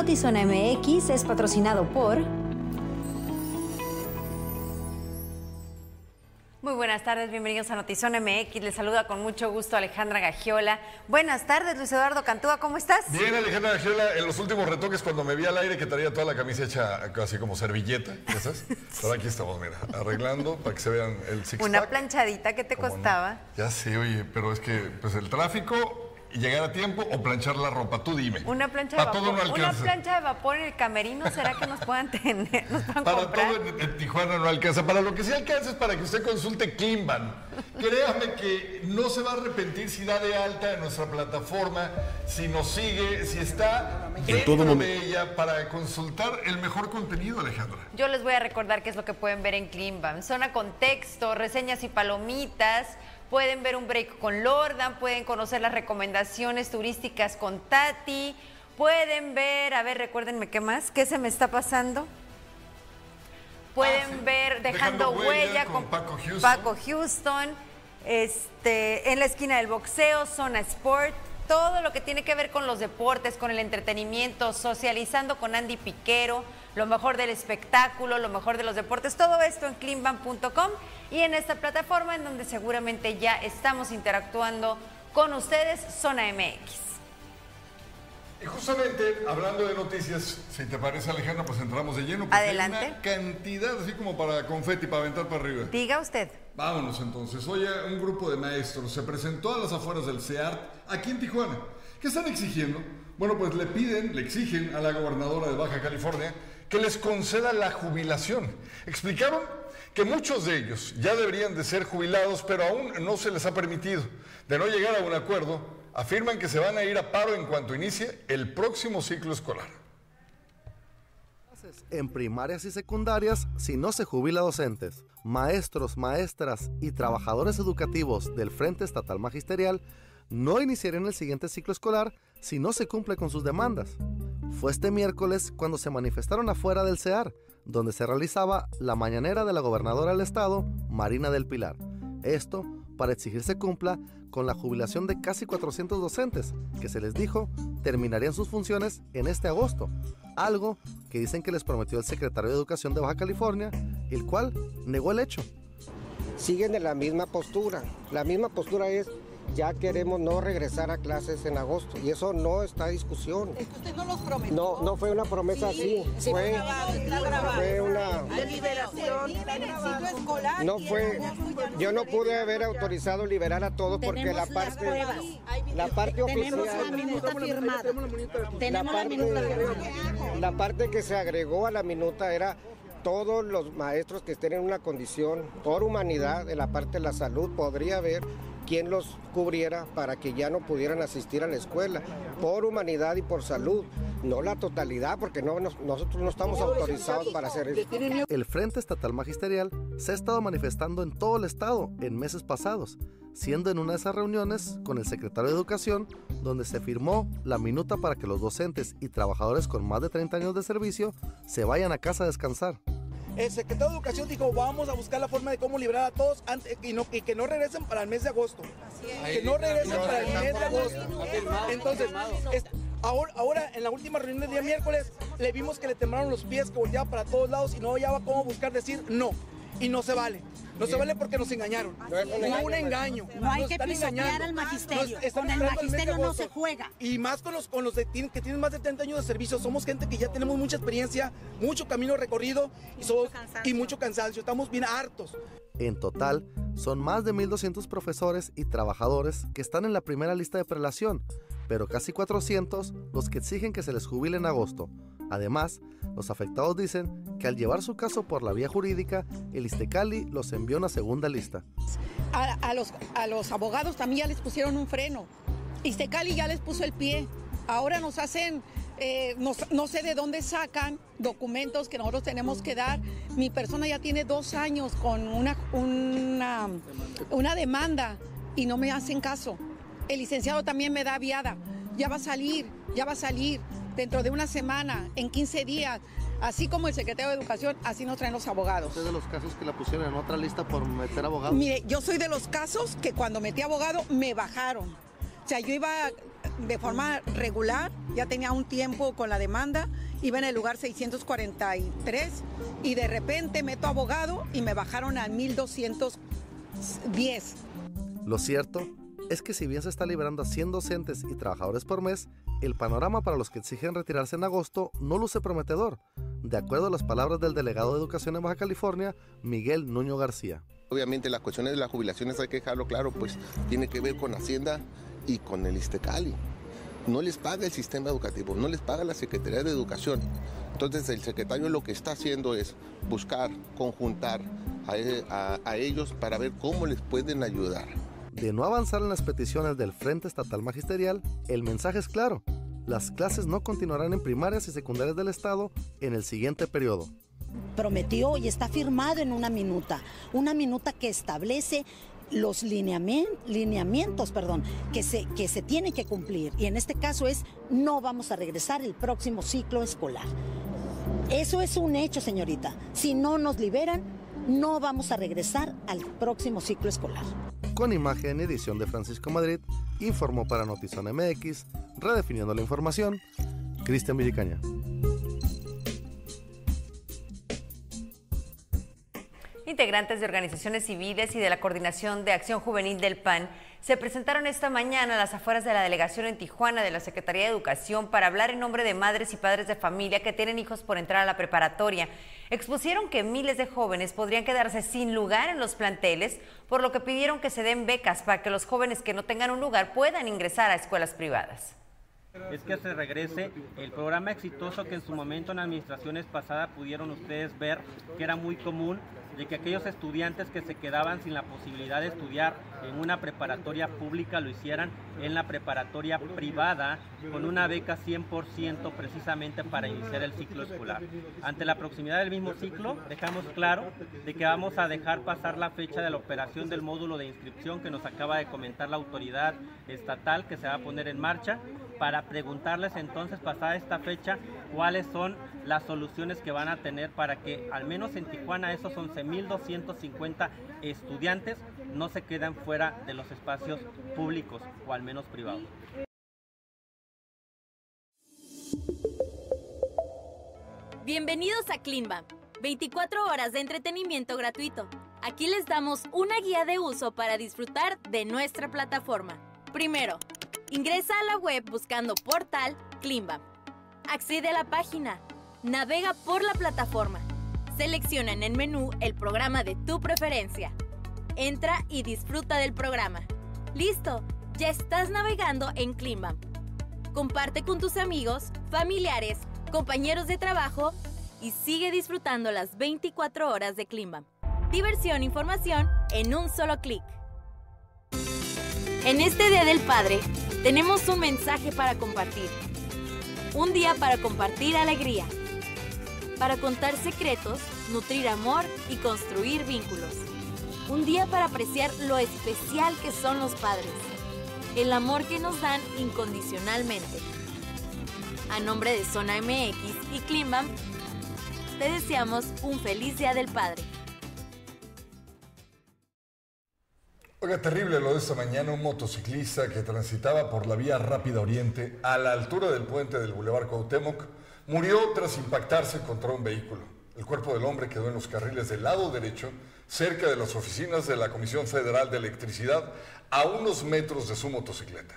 Notizona MX es patrocinado por... Muy buenas tardes, bienvenidos a Notizón MX. Les saluda con mucho gusto Alejandra Gagiola. Buenas tardes, Luis Eduardo Cantúa, ¿cómo estás? Bien, Alejandra Gagiola, en los últimos retoques cuando me vi al aire que traía toda la camisa hecha casi como servilleta, ¿ya sabes? Pero aquí estamos, mira, arreglando para que se vean el six Una planchadita, ¿qué te costaba? Ya sé, oye, pero es que pues el tráfico llegar a tiempo o planchar la ropa? Tú dime. Una plancha de vapor. una plancha de vapor en el camerino, ¿será que nos puedan tener? para todo en, Tijuana no alcanza. Para lo que sí alcanza es para que usted consulte Kimban. Créame que no se va a arrepentir si da de alta en nuestra plataforma, si nos sigue, si está dentro de ella para consultar el mejor contenido, Alejandra. Yo les voy a recordar qué es lo que pueden ver en Kimban. Zona contexto, reseñas y palomitas Pueden ver un break con Lordan, pueden conocer las recomendaciones turísticas con Tati, pueden ver, a ver, recuérdenme qué más, qué se me está pasando. Pueden ah, ver Dejando, huella, con, Paco Houston. Paco Houston, este, en la esquina del boxeo, Zona Sport, todo lo que tiene que ver con los deportes, con el entretenimiento, socializando con Andy Piquero, lo mejor del espectáculo, lo mejor de los deportes, todo esto en cleanban.com y en esta plataforma en donde seguramente ya estamos interactuando con ustedes, Zona MX. Y justamente hablando de noticias, si te parece Alejandra, pues entramos de lleno. Adelante. Hay una cantidad así como para confeti, para aventar para arriba. Diga usted. Vámonos entonces. Hoy un grupo de maestros se presentó a las afueras del CEART aquí en Tijuana. ¿Qué están exigiendo? Bueno, pues le piden, le exigen a la gobernadora de Baja California que les conceda la jubilación. Explicaron que muchos de ellos ya deberían de ser jubilados, pero aún no se les ha permitido. De no llegar a un acuerdo, afirman que se van a ir a paro en cuanto inicie el próximo ciclo escolar. En primarias y secundarias, si no se jubila docentes, maestros, maestras y trabajadores educativos del Frente Estatal Magisterial, no iniciarán el siguiente ciclo escolar si no se cumple con sus demandas. Fue este miércoles cuando se manifestaron afuera del CEAR, donde se realizaba la mañanera de la gobernadora del estado, Marina del Pilar. Esto para exigir se cumpla con la jubilación de casi 400 docentes, que se les dijo terminarían sus funciones en este agosto, algo que dicen que les prometió el secretario de Educación de Baja California, el cual negó el hecho. Siguen de la misma postura. La misma postura es ya queremos no regresar a clases en agosto y eso no está en discusión. Es que usted no los prometió. No, no fue una promesa así. fue, fue una liberación escolar. No fue. Yo no pude haber autorizado liberar a todos porque la parte, la parte oficial, la minuta firmada. Tenemos la, parte, la parte que se agregó a la minuta era todos los maestros que estén en una condición por humanidad, en la parte de la salud, podría haber quien los cubriera para que ya no pudieran asistir a la escuela, por humanidad y por salud, no la totalidad, porque no, nosotros no estamos autorizados para hacer eso. El Frente Estatal Magisterial se ha estado manifestando en todo el estado en meses pasados, siendo en una de esas reuniones con el secretario de Educación, donde se firmó la minuta para que los docentes y trabajadores con más de 30 años de servicio se vayan a casa a descansar el secretario de Educación dijo, vamos a buscar la forma de cómo liberar a todos antes, y, no, y que no regresen para el mes de agosto. Que no regresen para el mes de agosto. Entonces, ahora, ahora, en la última reunión del día miércoles, le vimos que le temblaron los pies, que volteaba para todos lados y no hallaba cómo buscar decir no. Y no se vale. No se vale porque nos engañaron. No es un engaño. No hay que pisotear al magisterio. con el magisterio no se juega. Y más con los, con los que tienen más de 30 años de servicio. Somos gente que ya tenemos mucha experiencia, mucho camino recorrido y, y mucho cansancio. Estamos bien hartos. En total, son más de 1.200 profesores y trabajadores que están en la primera lista de prelación, pero casi 400 los que exigen que se les jubile en agosto. Además, los afectados dicen que al llevar su caso por la vía jurídica, el Istecali los envió a una segunda lista. A, los, abogados también ya les pusieron un freno. Istecali ya les puso el pie. Ahora nos hacen, eh, no sé de dónde sacan documentos que nosotros tenemos que dar. Mi persona ya tiene dos años con una demanda y no me hacen caso. El licenciado también me da viada. Ya va a salir, ya va a salir dentro de una semana, en 15 días. Así como el secretario de Educación, así nos traen los abogados. ¿Usted de los casos que la pusieron en otra lista por meter abogado? Mire, yo soy de los casos que cuando metí abogado me bajaron. O sea, yo iba de forma regular, ya tenía un tiempo con la demanda, iba en el lugar 643 y de repente meto abogado y me bajaron a 1210. Lo cierto es que si bien se está liberando a 100 docentes y trabajadores por mes, el panorama para los que exigen retirarse en agosto no luce prometedor, de acuerdo a las palabras del delegado de Educación en Baja California, Miguel Nuño García. Obviamente las cuestiones de las jubilaciones hay que dejarlo claro, pues tiene que ver con Hacienda y con el Istecali. No les paga el sistema educativo, no les paga la Secretaría de Educación. Entonces el secretario lo que está haciendo es buscar, conjuntar a, ellos para ver cómo les pueden ayudar. De no avanzar en las peticiones del Frente Estatal Magisterial, el mensaje es claro. Las clases no continuarán en primarias y secundarias del Estado en el siguiente periodo prometió y está firmado en una minuta, una minuta que establece los lineamientos perdón, que, se, que se tienen que cumplir. Y en este caso es, no vamos a regresar el próximo ciclo escolar. Eso es un hecho, señorita. Si no nos liberan, no vamos a regresar al próximo ciclo escolar. Con imagen edición de Francisco Madrid, informó para Notizón MX, redefiniendo la información, Cristian Villicaña. Integrantes de organizaciones civiles y de la Coordinación de Acción Juvenil del PAN se presentaron esta mañana a las afueras de la delegación en Tijuana de la Secretaría de Educación para hablar en nombre de madres y padres de familia que tienen hijos por entrar a la preparatoria. Expusieron que miles de jóvenes podrían quedarse sin lugar en los planteles, por lo que pidieron que se den becas para que los jóvenes que no tengan un lugar puedan ingresar a escuelas privadas es que se regrese el programa exitoso que en su momento en administraciones pasadas pudieron ustedes ver que era muy común de que aquellos estudiantes que se quedaban sin la posibilidad de estudiar en una preparatoria pública lo hicieran en la preparatoria privada con una beca 100% precisamente para iniciar el ciclo escolar. Ante la proximidad del mismo ciclo, dejamos claro de que vamos a dejar pasar la fecha de la operación del módulo de inscripción que nos acaba de comentar la autoridad estatal que se va a poner en marcha para preguntarles entonces, pasada esta fecha, cuáles son las soluciones que van a tener para que al menos en Tijuana esos 11.250 estudiantes no se queden fuera de los espacios públicos o al menos privados. Bienvenidos a Cleanbam, 24 horas de entretenimiento gratuito. Aquí les damos una guía de uso para disfrutar de nuestra plataforma. Primero, Ingresa a la web buscando portal Climbam. Accede a la página. Navega por la plataforma. Selecciona en el menú el programa de tu preferencia. Entra y disfruta del programa. ¡Listo! Ya estás navegando en Climbam. Comparte con tus amigos, familiares, compañeros de trabajo y sigue disfrutando las 24 horas de Climbam. Diversión e información en un solo clic. En este Día del Padre, tenemos un mensaje para compartir. Un día para compartir alegría. Para contar secretos, nutrir amor y construir vínculos. Un día para apreciar lo especial que son los padres. El amor que nos dan incondicionalmente. A nombre de Zona MX y Climbam, te deseamos un feliz Día del Padre. Oiga, terrible lo de esta mañana, un motociclista que transitaba por la vía Rápida Oriente a la altura del puente del Boulevard Cuauhtémoc murió tras impactarse contra un vehículo. El cuerpo del hombre quedó en los carriles del lado derecho, cerca de las oficinas de la Comisión Federal de Electricidad, a unos metros de su motocicleta.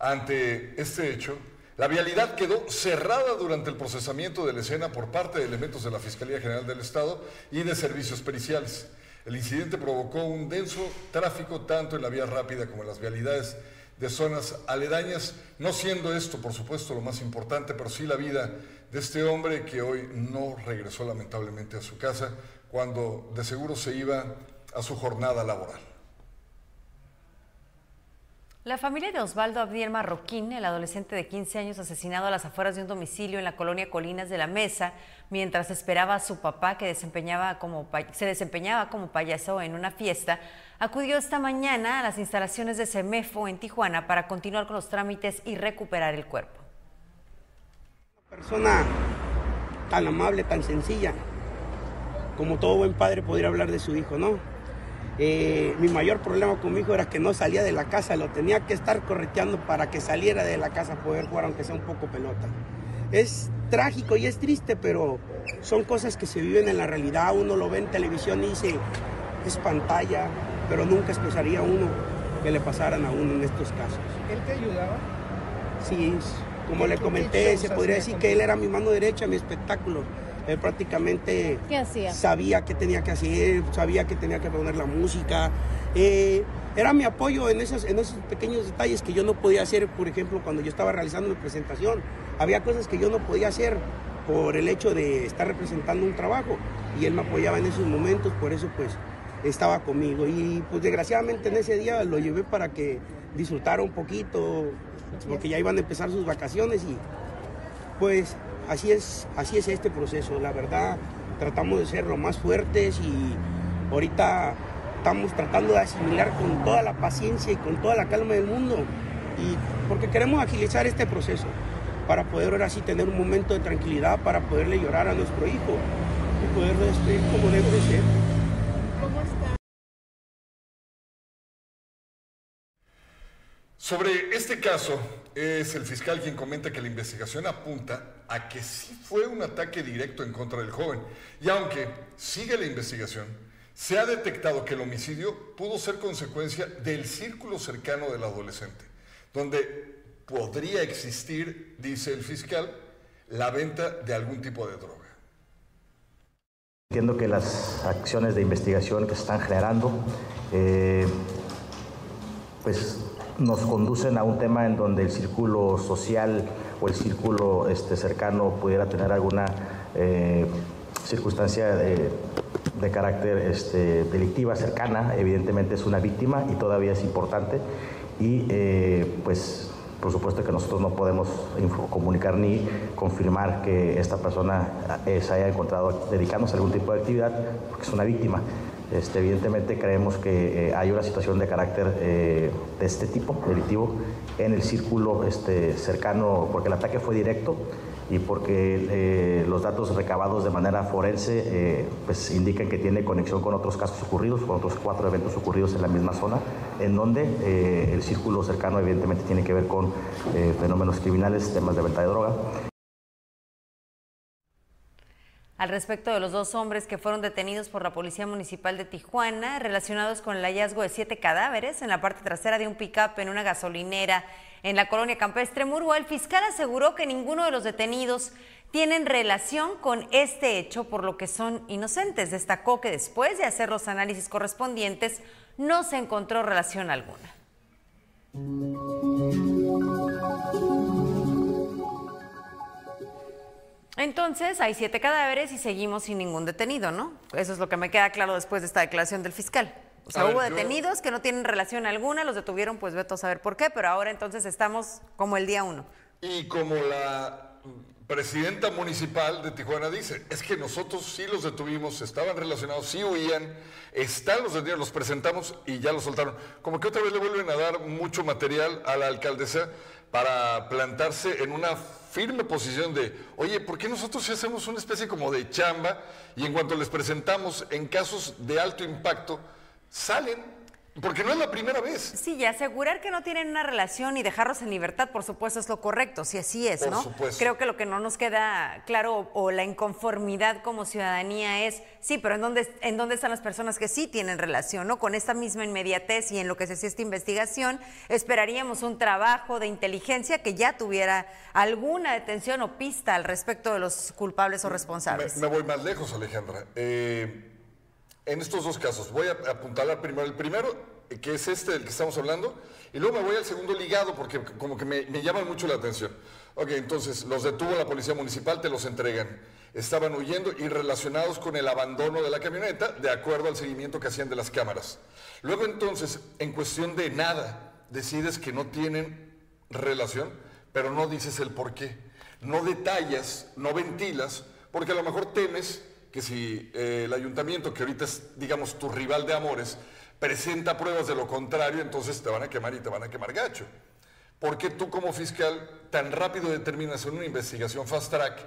Ante este hecho, la vialidad quedó cerrada durante el procesamiento de la escena por parte de elementos de la Fiscalía General del Estado y de servicios periciales. El incidente provocó un denso tráfico tanto en la vía rápida como en las vialidades de zonas aledañas, no siendo esto, por supuesto, lo más importante, pero sí la vida de este hombre que hoy no regresó lamentablemente a su casa cuando de seguro se iba a su jornada laboral. La familia de Osvaldo Abdiel Marroquín, el adolescente de 15 años asesinado a las afueras de un domicilio en la colonia Colinas de la Mesa, mientras esperaba a su papá que desempeñaba como, se desempeñaba como payaso en una fiesta, acudió esta mañana a las instalaciones de CEMEFO en Tijuana para continuar con los trámites y recuperar el cuerpo. Persona tan amable, tan sencilla, como todo buen padre podría hablar de su hijo, ¿no? Eh, mi mayor problema con mi hijo era que no salía de la casa, lo tenía que estar correteando para que saliera de la casa a poder jugar, aunque sea un poco pelota. Es trágico y es triste, pero son cosas que se viven en la realidad. Uno lo ve en televisión y dice, es pantalla, pero nunca escucharía uno que le pasaran a uno en estos casos. ¿Él te ayudaba? Sí, como le comenté, se podría decir que él era mi mano derecha, mi espectáculo. Él prácticamente ¿Qué hacía? sabía qué tenía que hacer, sabía que tenía que poner la música. Eh, era mi apoyo en esos, en esos pequeños detalles que yo no podía hacer, por ejemplo, cuando yo estaba realizando mi presentación. Había cosas que yo no podía hacer por el hecho de estar representando un trabajo y él me apoyaba en esos momentos, por eso pues estaba conmigo. Y pues desgraciadamente en ese día lo llevé para que disfrutara un poquito, porque ya iban a empezar sus vacaciones y pues así es, así es este proceso. La verdad, tratamos de ser lo más fuertes y ahorita estamos tratando de asimilar con toda la paciencia y con toda la calma del mundo. Y porque queremos agilizar este proceso para poder ahora sí tener un momento de tranquilidad para poderle llorar a nuestro hijo y poderlo despedir como debe de ser. Sobre este caso, es el fiscal quien comenta que la investigación apunta a que sí fue un ataque directo en contra del joven. Y aunque sigue la investigación, se ha detectado que el homicidio pudo ser consecuencia del círculo cercano del adolescente, donde podría existir, dice el fiscal, la venta de algún tipo de droga. Entiendo que las acciones de investigación que se están generando, eh, pues nos conducen a un tema en donde el círculo social o el círculo este, cercano pudiera tener alguna eh, circunstancia de, carácter este, delictiva cercana. Evidentemente es una víctima y todavía es importante. Y eh, pues por supuesto que nosotros no podemos comunicar ni confirmar que esta persona eh, se haya encontrado dedicándose a algún tipo de actividad porque es una víctima. Este, evidentemente creemos que eh, hay una situación de carácter eh, de este tipo, delictivo, en el círculo este, cercano, porque el ataque fue directo y porque eh, los datos recabados de manera forense pues indican que tiene conexión con otros casos ocurridos, con otros cuatro eventos ocurridos en la misma zona, en donde el círculo cercano evidentemente tiene que ver con fenómenos criminales, temas de venta de droga. Al respecto de los dos hombres que fueron detenidos por la Policía Municipal de Tijuana, relacionados con el hallazgo de siete cadáveres en la parte trasera de un pick-up en una gasolinera en la colonia campestre Murúa, el fiscal aseguró que ninguno de los detenidos tienen relación con este hecho, por lo que son inocentes. Destacó que después de hacer los análisis correspondientes, no se encontró relación alguna. Entonces, hay siete cadáveres y seguimos sin ningún detenido, ¿no? Eso es lo que me queda claro después de esta declaración del fiscal. O sea, A ver, hubo yo- detenidos que no tienen relación alguna, los detuvieron, pues veto a saber por qué, pero ahora entonces estamos como el día uno. Y como la presidenta municipal de Tijuana dice, es que nosotros sí los detuvimos, estaban relacionados, sí huían, están los detenidos, los presentamos y ya los soltaron. Como que otra vez le vuelven a dar mucho material a la alcaldesa para plantarse en una firme posición de, oye, ¿por qué nosotros hacemos una especie como de chamba y en cuanto les presentamos en casos de alto impacto, salen? Porque no es la primera vez. Sí, y asegurar que no tienen una relación y dejarlos en libertad, por supuesto, es lo correcto, si así es, Por ¿no? supuesto. Creo que lo que no nos queda claro o, la inconformidad como ciudadanía es, sí, pero ¿en dónde, ¿en dónde están las personas que sí tienen relación, ¿no? Con esta misma inmediatez y en lo que se hacía esta investigación, esperaríamos un trabajo de inteligencia que ya tuviera alguna detención o pista al respecto de los culpables o responsables. Me, me voy más lejos, Alejandra. Eh, en estos dos casos, voy a apuntalar primero el primero, que es este del que estamos hablando, y luego me voy al segundo ligado porque como que me, me llama mucho la atención. Ok, entonces, los detuvo la policía municipal, te los entregan. Estaban huyendo y relacionados con el abandono de la camioneta, de acuerdo al seguimiento que hacían de las cámaras. Luego entonces, en cuestión de nada, decides que no tienen relación, pero no dices el por qué. No detallas, no ventilas, porque a lo mejor temes que si eh, el ayuntamiento, que ahorita es, digamos, tu rival de amores, presenta pruebas de lo contrario, entonces te van a quemar y te van a quemar gacho. ¿Por qué tú como fiscal tan rápido determinas en una investigación fast track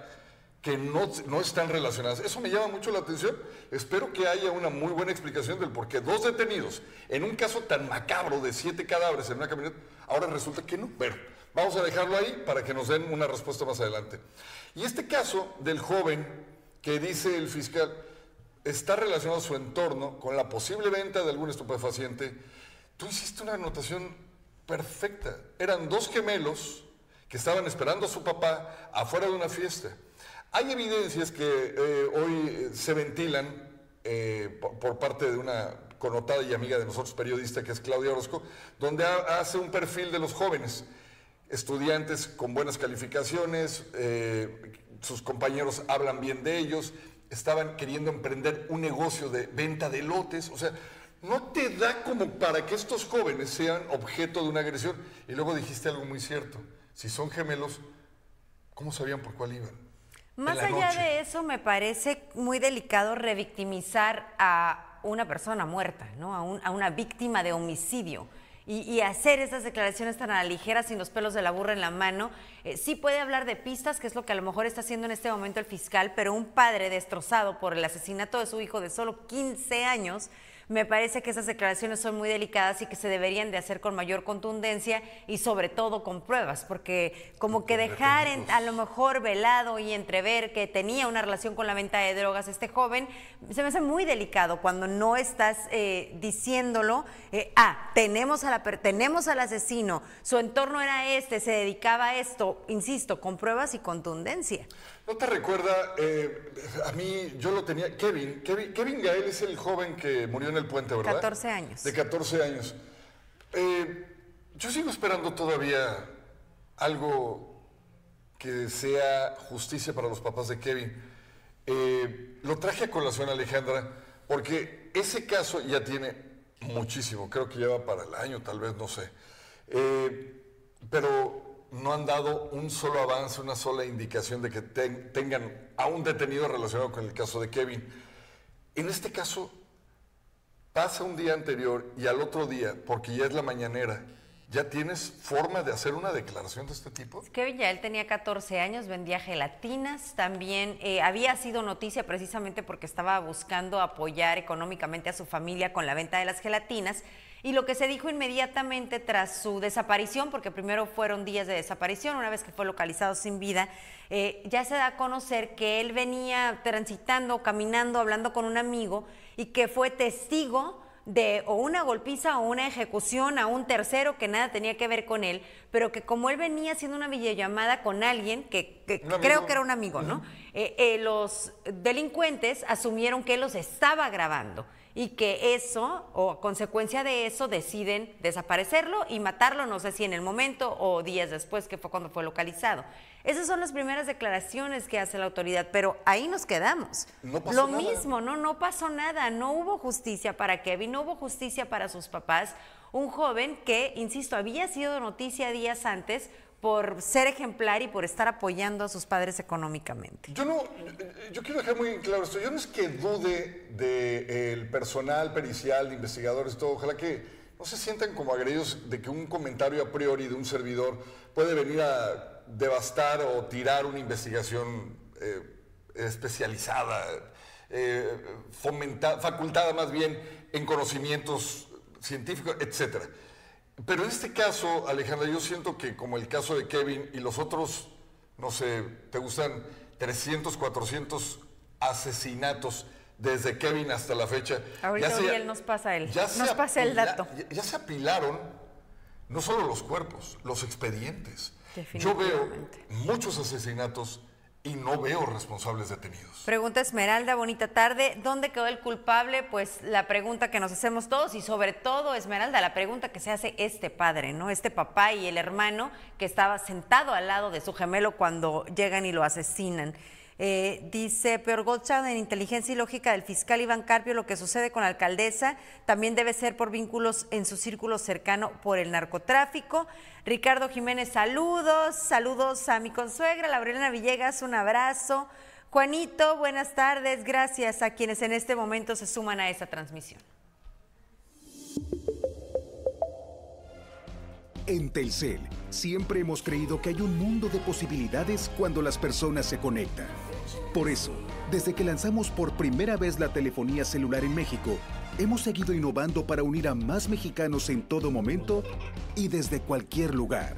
que no, no están relacionadas. Eso me llama mucho la atención. Espero que haya una muy buena explicación del por qué dos detenidos en un caso tan macabro de siete cadáveres en una camioneta, ahora resulta que no. Pero vamos a dejarlo ahí para que nos den una respuesta más adelante. Y este caso del joven que dice el fiscal está relacionado su entorno con la posible venta de algún estupefaciente. Tú hiciste una anotación perfecta. Eran dos gemelos que estaban esperando a su papá afuera de una fiesta. Hay evidencias que eh, hoy eh, se ventilan eh, por, parte de una connotada y amiga de nosotros, periodista, que es Claudia Orozco, donde hace un perfil de los jóvenes, estudiantes con buenas calificaciones, sus compañeros hablan bien de ellos, estaban queriendo emprender un negocio de venta de lotes, o sea, no te da como para que estos jóvenes sean objeto de una agresión. Y luego dijiste algo muy cierto, si son gemelos, ¿cómo sabían por cuál iban? Más allá de eso, me parece muy delicado revictimizar a una persona muerta, ¿no? a, una víctima de homicidio. Y, hacer esas declaraciones tan a la ligera, sin los pelos de la burra en la mano, eh, sí puede hablar de pistas, que es lo que a lo mejor está haciendo en este momento el fiscal, pero un padre destrozado por el asesinato de su hijo de solo 15 años, me parece que esas declaraciones son muy delicadas y que se deberían de hacer con mayor contundencia y sobre todo con pruebas, porque como que dejar a lo mejor velado y entrever que tenía una relación con la venta de drogas este joven, se me hace muy delicado cuando no estás eh, diciéndolo, eh, ah, tenemos, a la, tenemos al asesino, su entorno era este, se dedicaba a esto, insisto, con pruebas y contundencia. ¿No te recuerda? Eh, a mí, yo lo tenía. Kevin, Kevin, Kevin Gael es el joven que murió en el puente, ¿verdad? 14 años. De 14 años. Eh, yo sigo esperando todavía algo que sea justicia para los papás de Kevin. Eh, lo traje a colación, Alejandra, porque ese caso ya tiene muchísimo. Creo que lleva para el año, tal vez, no sé. pero no han dado un solo avance, una sola indicación de que tengan a un detenido relacionado con el caso de Kevin. En este caso, pasa un día anterior y al otro día, porque ya es la mañanera, ¿ya tienes forma de hacer una declaración de este tipo? Kevin ya él tenía 14 años, vendía gelatinas, también eh, había sido noticia precisamente porque estaba buscando apoyar económicamente a su familia con la venta de las gelatinas y lo que se dijo inmediatamente tras su desaparición, porque primero fueron días de desaparición, una vez que fue localizado sin vida, eh, ya se da a conocer que él venía transitando, caminando, hablando con un amigo y que fue testigo de o una golpiza o una ejecución a un tercero que nada tenía que ver con él, pero que como él venía haciendo una videollamada con alguien, que, creo que era un amigo, ¿no? Eh, eh, los delincuentes asumieron que él los estaba grabando y que eso, o a consecuencia de eso, deciden desaparecerlo y matarlo, no sé si en el momento o días después, que fue cuando fue localizado. Esas son las primeras declaraciones que hace la autoridad, pero ahí nos quedamos. Lo mismo, ¿no? No pasó nada, no hubo justicia para Kevin, no hubo justicia para sus papás. Un joven que, insisto, había sido noticia días antes por ser ejemplar y por estar apoyando a sus padres económicamente. Yo no, yo quiero dejar muy claro esto. Yo no es que dude del personal pericial, de investigadores, todo. Ojalá que no se sientan como agredidos de que un comentario a priori de un servidor puede venir a devastar o tirar una investigación eh, especializada, eh, facultada más bien en conocimientos científicos, etcétera. Pero en este caso, Alejandra, yo siento que como el caso de Kevin y los otros, no sé, ¿te gustan 300, 400 asesinatos desde Kevin hasta la fecha? Ahorita ya nos pasa él. nos pasa el dato. Ya, se apilaron no solo los cuerpos, los expedientes. Yo veo muchos asesinatos y no veo responsables detenidos. Pregunta Esmeralda, bonita tarde. ¿Dónde quedó el culpable? Pues la pregunta que nos hacemos todos y sobre todo, Esmeralda, la pregunta que se hace este padre, ¿no? Este papá y el hermano que estaba sentado al lado de su gemelo cuando llegan y lo asesinan. Eh, dice Peor Goldschad, en Inteligencia y Lógica del fiscal Iván Carpio, lo que sucede con la alcaldesa también debe ser por vínculos en su círculo cercano por el narcotráfico. Ricardo Jiménez, saludos, saludos a mi consuegra, Laurelena Villegas, un abrazo. Juanito, buenas tardes, gracias a quienes en este momento se suman a esta transmisión. En Telcel, siempre hemos creído que hay un mundo de posibilidades cuando las personas se conectan Por eso, desde que lanzamos por primera vez la telefonía celular en México, hemos seguido innovando para unir a más mexicanos en todo momento y desde cualquier lugar.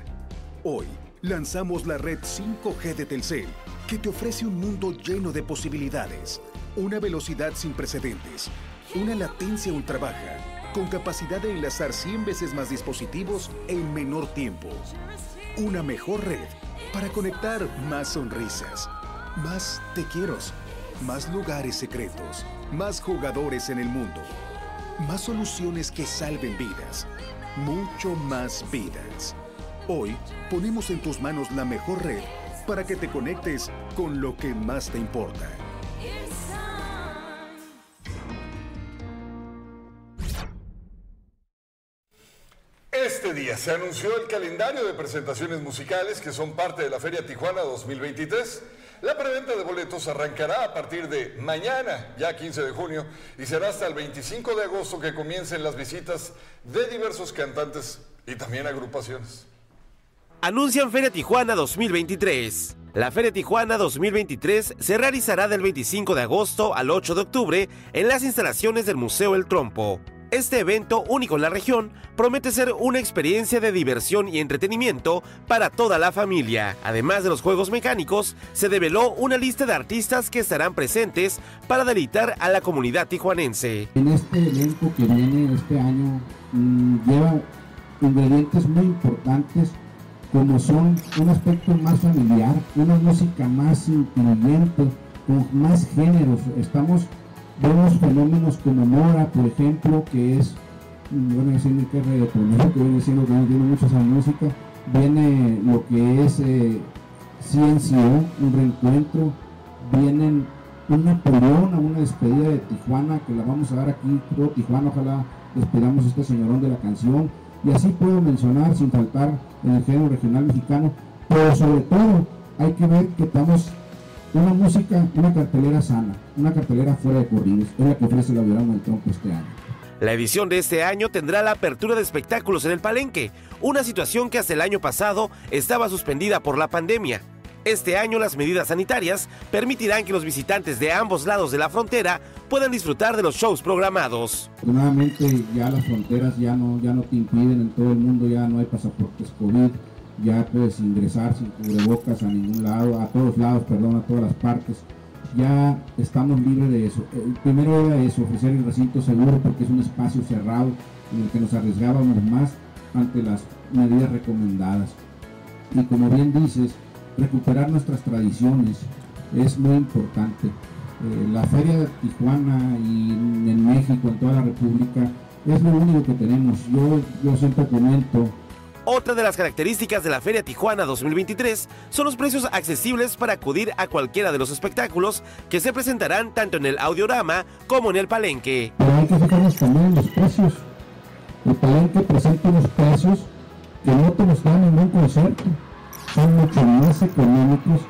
Hoy, lanzamos la red 5G de Telcel, que te ofrece un mundo lleno de posibilidades, una velocidad sin precedentes, una latencia ultra baja, con capacidad de enlazar 100 veces más dispositivos en menor tiempo. Una mejor red para conectar más sonrisas, más te quiero, más lugares secretos, más jugadores en el mundo, más soluciones que salven vidas, mucho más vidas. Hoy ponemos en tus manos la mejor red para que te conectes con lo que más te importa. Este día se anunció el calendario de presentaciones musicales que son parte de la Feria Tijuana 2023. La preventa de boletos arrancará a partir de mañana, ya 15 de junio, y será hasta el 25 de agosto que comiencen las visitas de diversos cantantes y también agrupaciones. Anuncian Feria Tijuana 2023. La Feria Tijuana 2023 se realizará del 25 de agosto al 8 de octubre en las instalaciones del Museo El Trompo. Este evento, único en la región, promete ser una experiencia de diversión y entretenimiento para toda la familia. Además de los juegos mecánicos, se develó una lista de artistas que estarán presentes para deleitar a la comunidad tijuanense. En este elenco que viene este año mm, lleva ingredientes muy importantes como son un aspecto más familiar, una música más incluyente, con más géneros. Estamos Vemos fenómenos como Mora, por ejemplo, que es, bueno, decir que es reggaetonero, que viene diciendo que no tiene mucho esa música. Viene lo que es eh, un reencuentro. Vienen un Napoleón a una despedida de Tijuana, que la vamos a dar aquí, todo Tijuana, ojalá despedamos este señorón de la canción. Y así puedo mencionar, sin faltar, en el género regional mexicano, pero sobre todo hay que ver que estamos una música, una cartelera sana, una cartelera fuera de corridos, es la que ofrece la Verano del Tronco este año. La edición de este año tendrá la apertura de espectáculos en el Palenque, una situación que hasta el año pasado estaba suspendida por la pandemia. Este año las medidas sanitarias permitirán que los visitantes de ambos lados de la frontera puedan disfrutar de los shows programados. Afortunadamente ya las fronteras ya no, ya no te impiden en todo el mundo, ya no hay pasaportes COVID ya puedes ingresar sin cubrebocas a ningún lado, a todos lados, perdón, a todas las partes. Ya estamos libres de eso. El primero era eso, ofrecer el recinto seguro porque es un espacio cerrado en el que nos arriesgábamos más ante las medidas recomendadas. Y como bien dices, recuperar nuestras tradiciones es muy importante. Eh, la Feria de Tijuana y en México, en toda la República, es lo único que tenemos. Yo, yo siempre comento otra de las características de la Feria Tijuana 2023 son los precios accesibles para acudir a cualquiera de los espectáculos que se presentarán tanto en el audiorama como en el palenque. Pero hay que fijarnos también en los precios. El palenque presenta unos precios que no te los dan ningún concierto. Son mucho más económicos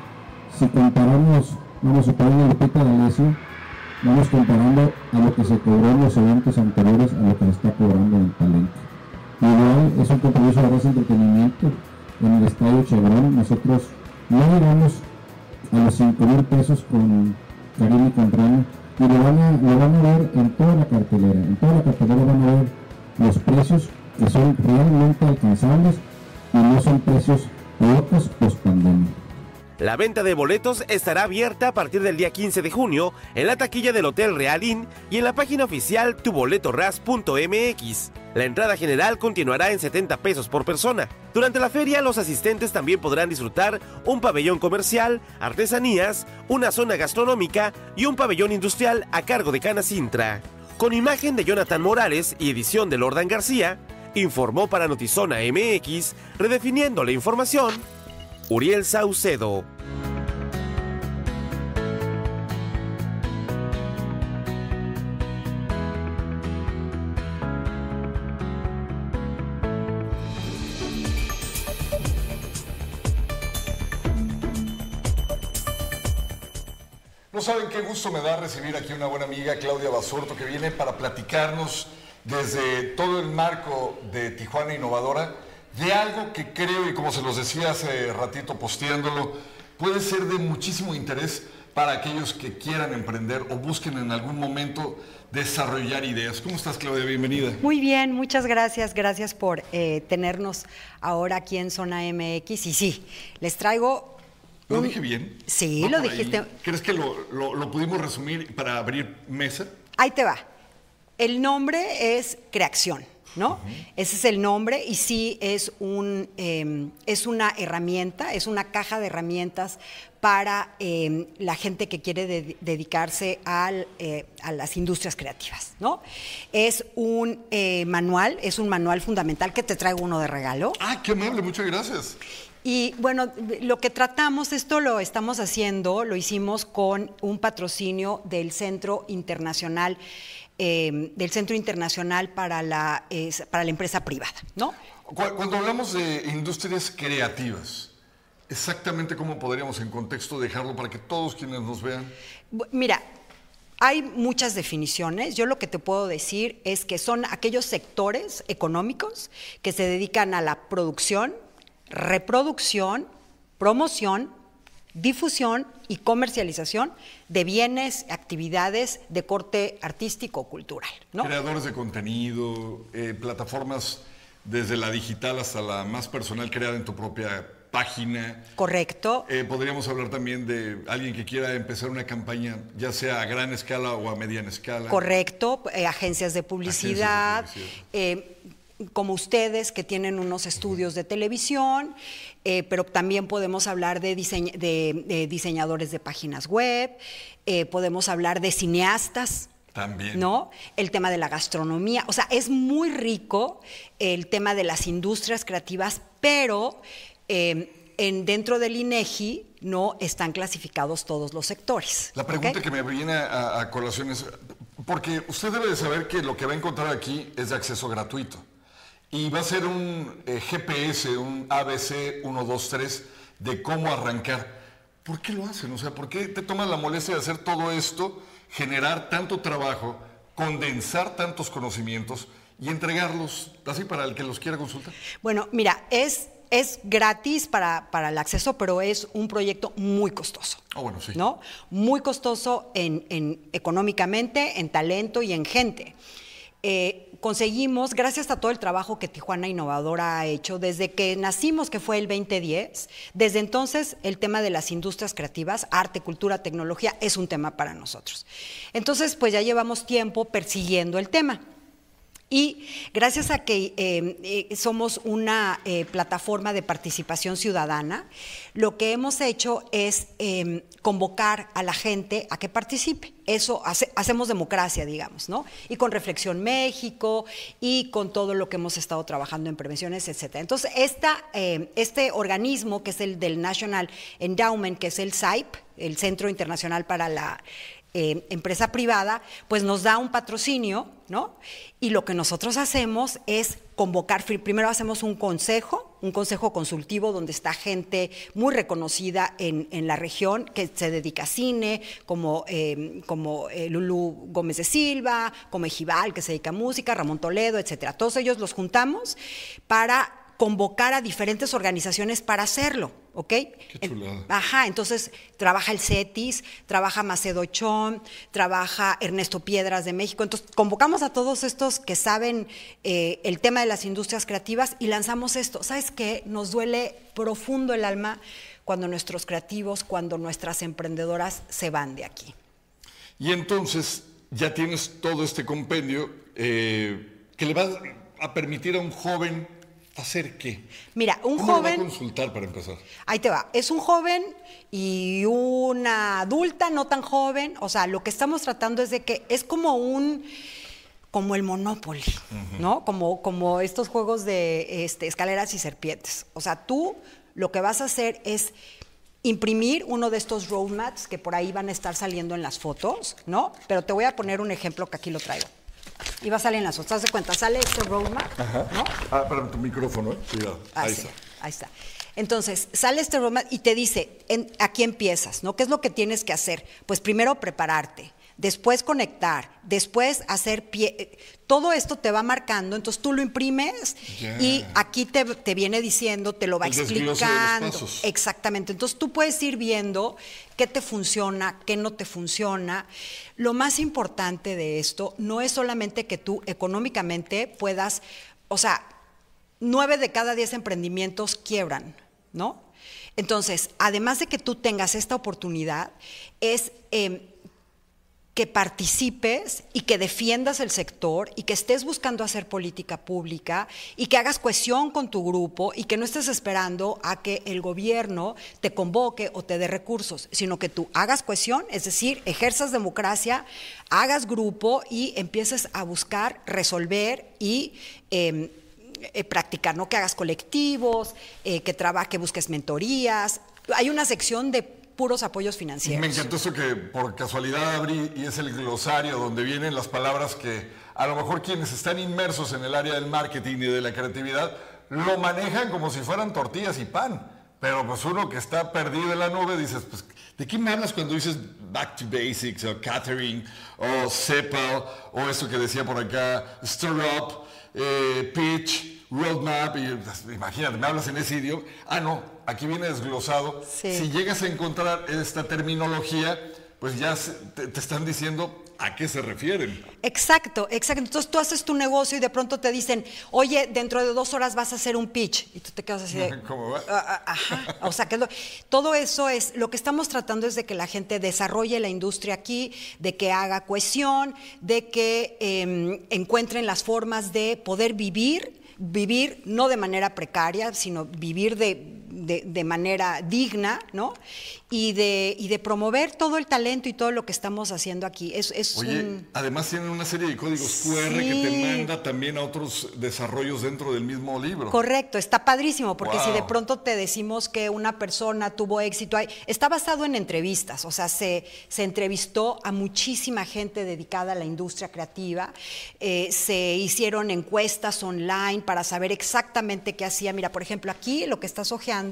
si comparamos, vamos a poner Lupita de Alessio, vamos comparando a lo que se cobró en los eventos anteriores a lo que está cobrando en el palenque. Igual es un compromiso de ese entretenimiento en el Estadio Chevron. Nosotros no llegamos a los 5 mil pesos con Karim y con y lo van, a, lo van a ver en toda la cartelera. En toda la cartelera van a ver los precios que son realmente alcanzables y no son precios locos post pandemia. La venta de boletos estará abierta a partir del día 15 de junio en la taquilla del Hotel Real Inn y en la página oficial tuboletoras.mx. La entrada general continuará en 70 pesos por persona. Durante la feria, los asistentes también podrán disfrutar un pabellón comercial, artesanías, una zona gastronómica y un pabellón industrial a cargo de Cana Sintra. Con imagen de Jonathan Morales y edición de Lordan García, informó para Notizona MX, redefiniendo la información Uriel Saucedo. Saben qué gusto me da recibir aquí una buena amiga, Claudia Basurto, que viene para platicarnos desde todo el marco de Tijuana Innovadora de algo que creo, y como se los decía hace ratito posteándolo, puede ser de muchísimo interés para aquellos que quieran emprender o busquen en algún momento desarrollar ideas. ¿Cómo estás, Claudia? Bienvenida. Muy bien, muchas gracias. Gracias por eh, tenernos ahora aquí en Zona MX. Y sí, les traigo... ¿Lo dije bien? Sí, ¿Va lo ahí? dijiste. ¿Crees que lo, lo- lo pudimos resumir para abrir mesa? Ahí te va. El nombre es Creación, ¿no? Ese es el nombre y sí es, un, eh, es una herramienta, es una caja de herramientas para eh, la gente que quiere de- dedicarse al, eh, a las industrias creativas, ¿no? Es un eh, manual, es un manual fundamental que te traigo uno de regalo. Ah, qué amable, muchas gracias. Y bueno, lo que tratamos, esto lo estamos haciendo, lo hicimos con un patrocinio del Centro Internacional, eh, del Centro Internacional para la, para la empresa privada, ¿no? Cu- Cuando hablamos de industrias creativas, exactamente cómo podríamos en contexto dejarlo para que todos quienes nos vean. Mira, hay muchas definiciones. Yo lo que te puedo decir es que son aquellos sectores económicos que se dedican a la producción, reproducción, promoción, difusión y comercialización de bienes, actividades de corte artístico o cultural. ¿no? Creadores de contenido, eh, plataformas desde la digital hasta la más personal creada en tu propia página. Correcto. Eh, podríamos hablar también de alguien que quiera empezar una campaña, ya sea a gran escala o a mediana escala. Correcto, eh, agencias de publicidad, eh, como ustedes que tienen unos estudios de televisión, pero también podemos hablar de, diseñ- de- de diseñadores de páginas web, podemos hablar de cineastas. También. ¿No? El tema de la gastronomía. O sea, es muy rico el tema de las industrias creativas, pero eh, en, dentro del INEGI no están clasificados todos los sectores. La pregunta que me viene a, a colación es, porque usted debe de saber que lo que va a encontrar aquí es de acceso gratuito. Y va a ser un eh, GPS, un ABC 123 de cómo arrancar. ¿Por qué lo hacen? O sea, ¿por qué te toman la molestia de hacer todo esto, generar tanto trabajo, condensar tantos conocimientos y entregarlos así para el que los quiera consultar? Bueno, mira, es, es gratis para, para el acceso, pero es un proyecto muy costoso. Ah, bueno, sí. ¿no? Muy costoso en, en- económicamente, en talento y en gente. Eh, conseguimos, gracias a todo el trabajo que Tijuana Innovadora ha hecho, desde que nacimos, que fue el 2010, desde entonces el tema de las industrias creativas, arte, cultura, tecnología, es un tema para nosotros. Entonces, pues ya llevamos tiempo persiguiendo el tema. Y gracias a que eh, eh, somos una eh, plataforma de participación ciudadana, lo que hemos hecho es eh, convocar a la gente a que participe. Eso hace- hacemos democracia, digamos, ¿no? Y con Reflexión México y con todo lo que hemos estado trabajando en prevenciones, etcétera. Entonces, esta, eh, este organismo, que es el del National Endowment, que es el SAIP, el Centro Internacional para la eh, empresa privada, pues nos da un patrocinio, ¿no? Y lo que nosotros hacemos es convocar, primero hacemos un consejo, un consejo consultivo donde está gente muy reconocida en, en la región que se dedica a cine, como, eh, como Lulú Gómez de Silva, como Ejibal, que se dedica a música, Ramón Toledo, etcétera. Todos ellos los juntamos para convocar a diferentes organizaciones para hacerlo, ¿ok? En- Ajá, entonces trabaja el CETIS, trabaja Macedo Chom, trabaja Ernesto Piedras de México. Entonces convocamos a todos estos que saben eh, el tema de las industrias creativas y lanzamos esto. ¿Sabes qué? Nos duele profundo el alma cuando nuestros creativos, cuando nuestras emprendedoras se van de aquí. Y entonces ya tienes todo este compendio eh, que le va a permitir a un joven hacer qué. Mira, un ¿Cómo lo va a joven... consultar para empezar? Ahí te va. Es un joven y una adulta no tan joven. O sea, lo que estamos tratando es de que es como un como el Monopoly, ¿no? Como, como estos juegos de este, escaleras y serpientes. O sea, tú lo que vas a hacer es imprimir uno de estos roadmaps que por ahí van a estar saliendo en las fotos, ¿no? Pero te voy a poner un ejemplo que aquí lo traigo. Y va a salir en las. ¿Te das cuenta? Sale este roadmap Ajá. Ah, para tu micrófono, ¿eh? Cuidado. Ahí Ahí está. está. Ahí está. Entonces, sale este roadmap y te dice, en- aquí empiezas, ¿no? ¿Qué es lo que tienes que hacer? Pues primero prepararte, después conectar, después hacer pie. Todo esto te va marcando, entonces tú lo imprimes y aquí te, te viene diciendo, te lo va El desglose de los explicando. pasos. Exactamente. Entonces tú puedes ir viendo qué te funciona, qué no te funciona. Lo más importante de esto no es solamente que tú económicamente puedas, o sea, nueve de cada diez emprendimientos quiebran, ¿no? Entonces, además de que tú tengas esta oportunidad, es em, que participes y que defiendas el sector y que estés buscando hacer política pública y que hagas cohesión con tu grupo y que no estés esperando a que el gobierno te convoque o te dé recursos, sino que tú hagas cohesión, es decir, ejerzas democracia, hagas grupo y empieces a buscar resolver y... em, eh, practicar, ¿no? Que hagas colectivos, eh, que trabajes, que busques mentorías. Hay una sección de puros apoyos financieros. Me encantó eso que por casualidad abrí y es el glosario donde vienen las palabras que a lo mejor quienes están inmersos en el área del marketing y de la creatividad lo manejan como si fueran tortillas y pan. Pero pues uno que está perdido en la nube dices, pues, ¿de qué me hablas cuando dices back to basics o catering o CEPAL o eso que decía por acá, startup, eh, pitch, roadmap? Y, pues, imagínate, me hablas en ese idioma. Ah, no, aquí viene desglosado. Sí. Si llegas a encontrar esta terminología, pues ya te, te están diciendo a qué se refieren. Exacto, exacto. Entonces tú haces tu negocio y de pronto te dicen, oye, dentro de dos horas vas a hacer un pitch. Y tú te quedas así de, ¿Cómo va? "Ah, ah, ajá. O sea, que lo- todo eso es, lo que estamos tratando es de que la gente desarrolle la industria aquí, de que haga cohesión, de que em, encuentren las formas de poder vivir, vivir no de manera precaria, sino vivir de, de- de manera digna, ¿no? Y de, y de promover todo el talento y todo lo que estamos haciendo aquí. Es, es Oye, un- además tienen una serie de códigos QR que te Sí. manda también a otros desarrollos dentro del mismo libro. Correcto, está padrísimo, porque si de pronto te decimos que una persona tuvo éxito, está basado en entrevistas, o sea, se, se entrevistó a muchísima gente dedicada a la industria creativa, eh, se hicieron encuestas online para saber exactamente qué hacía. Mira, por ejemplo, aquí lo que estás ojeando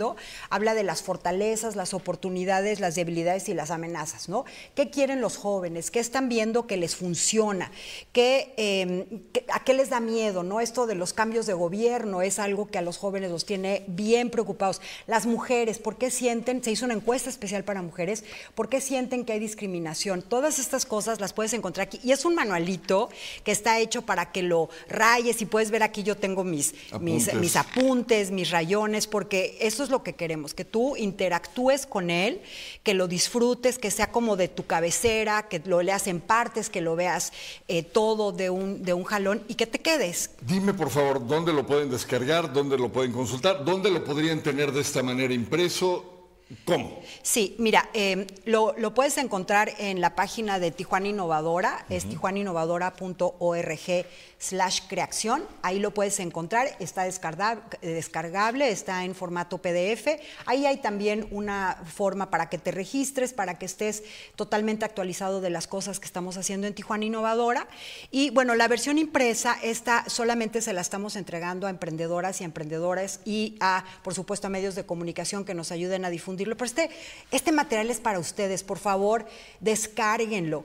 habla de las fortalezas, las oportunidades, las debilidades y las amenazas, ¿no? ¿Qué quieren los jóvenes? ¿Qué están viendo que les funciona? ¿Qué, eh, qué- ¿A qué les da miedo? ¿no? Esto de los cambios de gobierno es algo que a los jóvenes los tiene bien preocupados. Las mujeres, ¿por qué sienten? Se hizo una encuesta especial para mujeres, ¿por qué sienten que hay discriminación? Todas estas cosas las puedes encontrar aquí. Y es un manualito que está hecho para que lo rayes y puedes ver aquí yo tengo mis, mis, Apuntes. mis apuntes, mis rayones, porque eso es lo que queremos, que tú interactúes con él, que lo disfrutes, que sea como de tu cabecera, que lo leas en partes, que lo veas eh, todo de un, de un jalón y que te quedes. Dime por favor, ¿dónde lo pueden descargar? ¿Dónde lo pueden consultar? ¿Dónde lo podrían tener de esta manera impreso? ¿Cómo? Sí, mira, eh, lo, lo puedes encontrar en la página de Tijuana Innovadora, es tijuanainnovadora.org slash creación, ahí lo puedes encontrar, está descarga- descargable, está en formato PDF, ahí hay también una forma para que te registres, para que estés totalmente actualizado de las cosas que estamos haciendo en Tijuana Innovadora, y bueno, la versión impresa, esta solamente se la estamos entregando a emprendedoras y emprendedores y a, por supuesto, a medios de comunicación que nos ayuden a Pero este, este material es para ustedes, por favor, descárguenlo,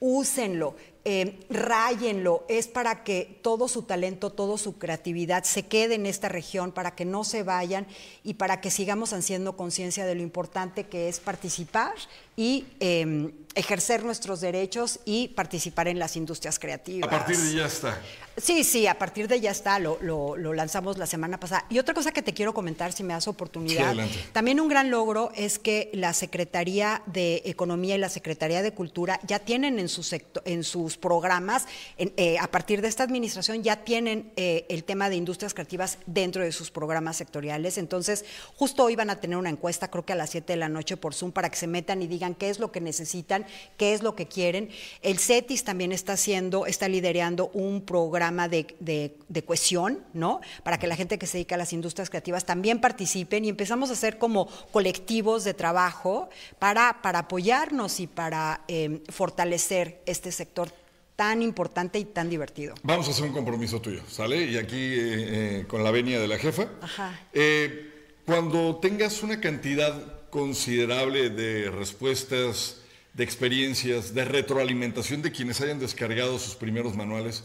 úsenlo, eh, ráyenlo, es para que todo su talento, toda su creatividad se quede en esta región, para que no se vayan y para que sigamos haciendo conciencia de lo importante que es participar y eh, ejercer nuestros derechos y participar en las industrias creativas. A partir de ya está. Sí, sí, a partir de ya está, lo, lo- lo lanzamos la semana pasada. Y otra cosa que te quiero comentar, si me das oportunidad, también un gran logro es que la Secretaría de Economía y la Secretaría de Cultura ya tienen en, sus en sus programas, en- eh, a partir de esta administración, ya tienen eh, el tema de industrias creativas dentro de sus programas sectoriales. Entonces, justo hoy van a tener una encuesta, creo que a las 7 de la noche por Zoom, para que se metan y digan qué es lo que necesitan, qué es lo que quieren. El CETIS también está haciendo, está liderando un programa de, de- de cohesión, ¿no? Para que la gente que se dedica a las industrias creativas también participen y empezamos a hacer como colectivos de trabajo para, para apoyarnos y para eh, fortalecer este sector tan importante y tan divertido. Vamos a hacer un compromiso tuyo, ¿sale? Y aquí eh, eh, con la venia de la jefa. Ajá. Eh, cuando tengas una cantidad considerable de respuestas de experiencias, de retroalimentación de quienes hayan descargado sus primeros manuales.